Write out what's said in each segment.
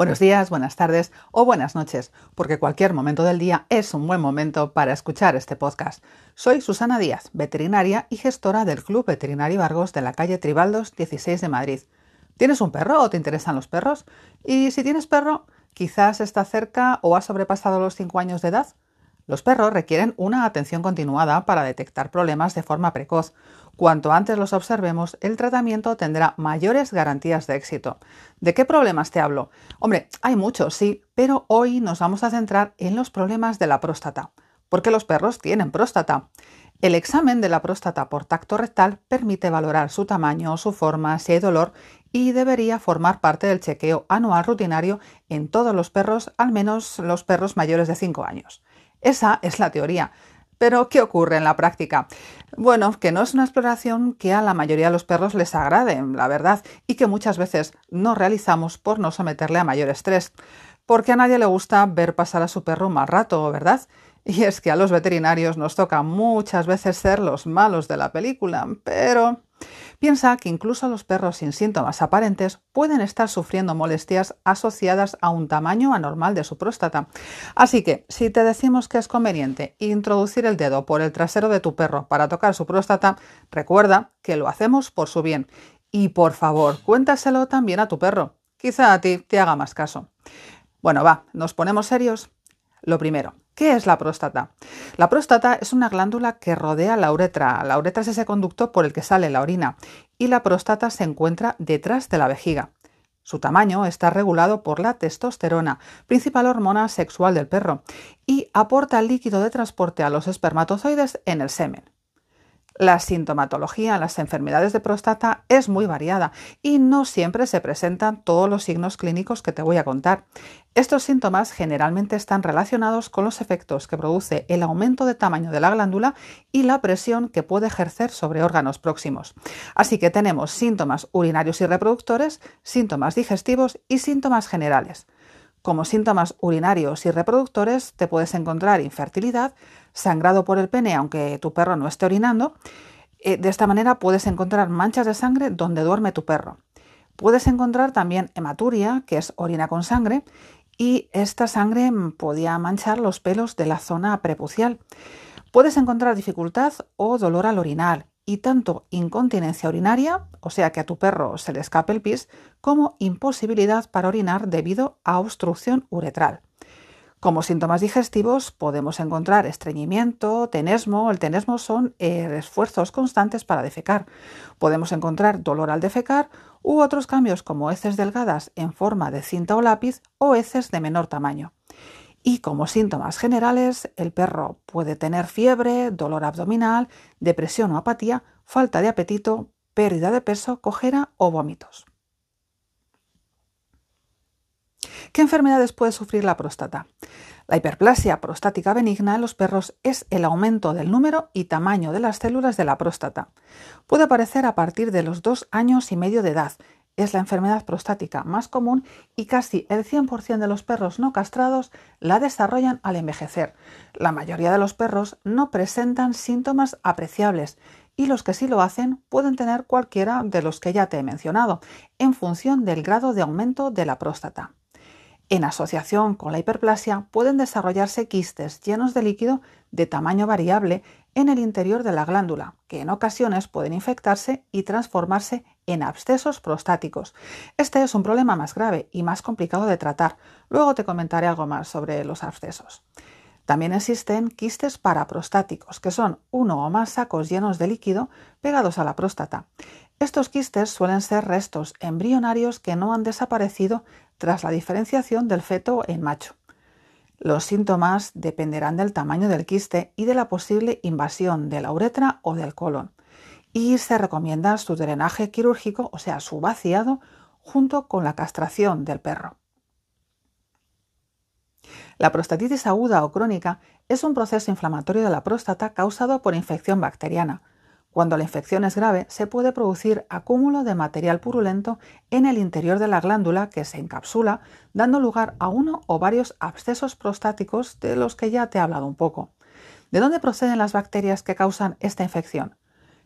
Buenos días, buenas tardes o buenas noches, porque cualquier momento del día es un buen momento para escuchar este podcast. Soy Susana Díaz, veterinaria y gestora del Club Veterinario Argos de la calle Tribaldos 16 de Madrid. ¿Tienes un perro o te interesan los perros? Y si tienes perro, quizás está cerca o ha sobrepasado los 5 años de edad. Los perros requieren una atención continuada para detectar problemas de forma precoz. Cuanto antes los observemos, el tratamiento tendrá mayores garantías de éxito. ¿De qué problemas te hablo? Hombre, hay muchos, sí, pero hoy nos vamos a centrar en los problemas de la próstata, porque los perros tienen próstata. El examen de la próstata por tacto rectal permite valorar su tamaño, su forma, si hay dolor y debería formar parte del chequeo anual rutinario en todos los perros, al menos los perros mayores de 5 años. Esa es la teoría. Pero, ¿qué ocurre en la práctica? Bueno, que no es una exploración que a la mayoría de los perros les agrade, la verdad, y que muchas veces no realizamos por no someterle a mayor estrés. Porque a nadie le gusta ver pasar a su perro más rato, ¿verdad? Y es que a los veterinarios nos toca muchas veces ser los malos de la película, pero Piensa que incluso los perros sin síntomas aparentes pueden estar sufriendo molestias asociadas a un tamaño anormal de su próstata. Así que, si te decimos que es conveniente introducir el dedo por el trasero de tu perro para tocar su próstata, recuerda que lo hacemos por su bien. Y por favor, cuéntaselo también a tu perro. Quizá a ti te haga más caso. Bueno, va, ¿nos ponemos serios? Lo primero, ¿Qué es la próstata? La próstata es una glándula que rodea la uretra. La uretra es ese conducto por el que sale la orina y la próstata se encuentra detrás de la vejiga. Su tamaño está regulado por la testosterona, principal hormona sexual del perro, y aporta líquido de transporte a los espermatozoides en el semen. La sintomatología en las enfermedades de próstata es muy variada y no siempre se presentan todos los signos clínicos que te voy a contar. Estos síntomas generalmente están relacionados con los efectos que produce el aumento de tamaño de la glándula y la presión que puede ejercer sobre órganos próximos. Así que tenemos síntomas urinarios y reproductores, síntomas digestivos y síntomas generales. Como síntomas urinarios y reproductores te puedes encontrar infertilidad, sangrado por el pene aunque tu perro no esté orinando. Eh, de esta manera puedes encontrar manchas de sangre donde duerme tu perro. Puedes encontrar también hematuria, que es orina con sangre, y esta sangre podía manchar los pelos de la zona prepucial. Puedes encontrar dificultad o dolor al orinar y tanto incontinencia urinaria, o sea que a tu perro se le escape el pis, como imposibilidad para orinar debido a obstrucción uretral. Como síntomas digestivos podemos encontrar estreñimiento, tenesmo. El tenesmo son eh, esfuerzos constantes para defecar. Podemos encontrar dolor al defecar u otros cambios como heces delgadas en forma de cinta o lápiz o heces de menor tamaño. Y como síntomas generales, el perro puede tener fiebre, dolor abdominal, depresión o apatía, falta de apetito, pérdida de peso, cojera o vómitos. ¿Qué enfermedades puede sufrir la próstata? La hiperplasia prostática benigna en los perros es el aumento del número y tamaño de las células de la próstata. Puede aparecer a partir de los dos años y medio de edad. Es la enfermedad prostática más común y casi el 100% de los perros no castrados la desarrollan al envejecer. La mayoría de los perros no presentan síntomas apreciables y los que sí lo hacen pueden tener cualquiera de los que ya te he mencionado, en función del grado de aumento de la próstata. En asociación con la hiperplasia pueden desarrollarse quistes llenos de líquido de tamaño variable en el interior de la glándula, que en ocasiones pueden infectarse y transformarse en abscesos prostáticos. Este es un problema más grave y más complicado de tratar. Luego te comentaré algo más sobre los abscesos. También existen quistes paraprostáticos, que son uno o más sacos llenos de líquido pegados a la próstata. Estos quistes suelen ser restos embrionarios que no han desaparecido tras la diferenciación del feto en macho. Los síntomas dependerán del tamaño del quiste y de la posible invasión de la uretra o del colon. Y se recomienda su drenaje quirúrgico, o sea, su vaciado, junto con la castración del perro. La prostatitis aguda o crónica es un proceso inflamatorio de la próstata causado por infección bacteriana, cuando la infección es grave, se puede producir acúmulo de material purulento en el interior de la glándula que se encapsula, dando lugar a uno o varios abscesos prostáticos de los que ya te he hablado un poco. ¿De dónde proceden las bacterias que causan esta infección?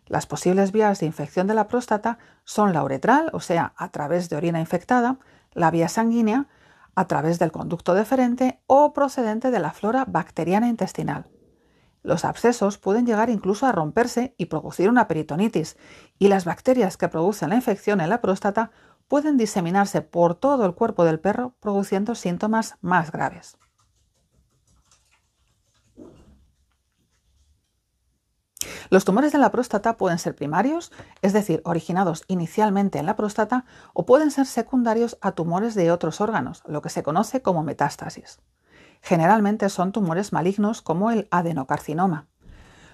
Las posibles vías de infección de la próstata son la uretral, o sea, a través de orina infectada, la vía sanguínea, a través del conducto deferente o procedente de la flora bacteriana intestinal. Los abscesos pueden llegar incluso a romperse y producir una peritonitis, y las bacterias que producen la infección en la próstata pueden diseminarse por todo el cuerpo del perro produciendo síntomas más graves. Los tumores de la próstata pueden ser primarios, es decir, originados inicialmente en la próstata, o pueden ser secundarios a tumores de otros órganos, lo que se conoce como metástasis. Generalmente son tumores malignos como el adenocarcinoma.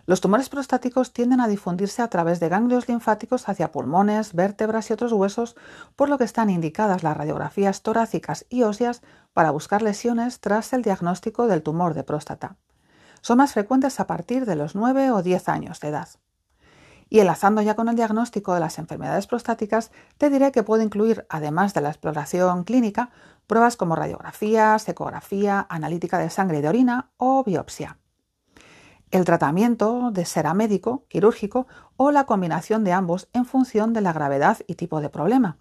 Los tumores prostáticos tienden a difundirse a través de ganglios linfáticos hacia pulmones, vértebras y otros huesos, por lo que están indicadas las radiografías torácicas y óseas para buscar lesiones tras el diagnóstico del tumor de próstata. Son más frecuentes a partir de los 9 o 10 años de edad. Y enlazando ya con el diagnóstico de las enfermedades prostáticas, te diré que puede incluir, además de la exploración clínica, pruebas como radiografías, ecografía, analítica de sangre y de orina o biopsia. El tratamiento de será médico, quirúrgico o la combinación de ambos en función de la gravedad y tipo de problema.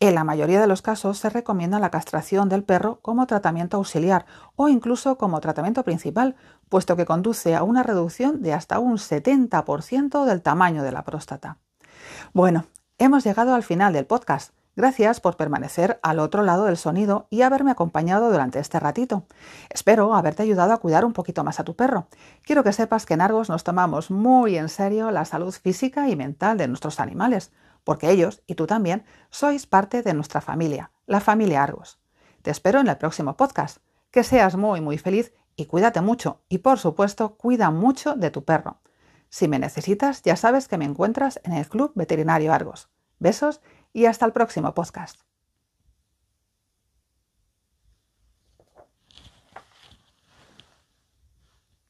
En la mayoría de los casos se recomienda la castración del perro como tratamiento auxiliar o incluso como tratamiento principal, puesto que conduce a una reducción de hasta un 70% del tamaño de la próstata. Bueno, hemos llegado al final del podcast. Gracias por permanecer al otro lado del sonido y haberme acompañado durante este ratito. Espero haberte ayudado a cuidar un poquito más a tu perro. Quiero que sepas que en Argos nos tomamos muy en serio la salud física y mental de nuestros animales, porque ellos, y tú también, sois parte de nuestra familia, la familia Argos. Te espero en el próximo podcast. Que seas muy, muy feliz y cuídate mucho. Y por supuesto, cuida mucho de tu perro. Si me necesitas, ya sabes que me encuentras en el Club Veterinario Argos. Besos y hasta el próximo podcast.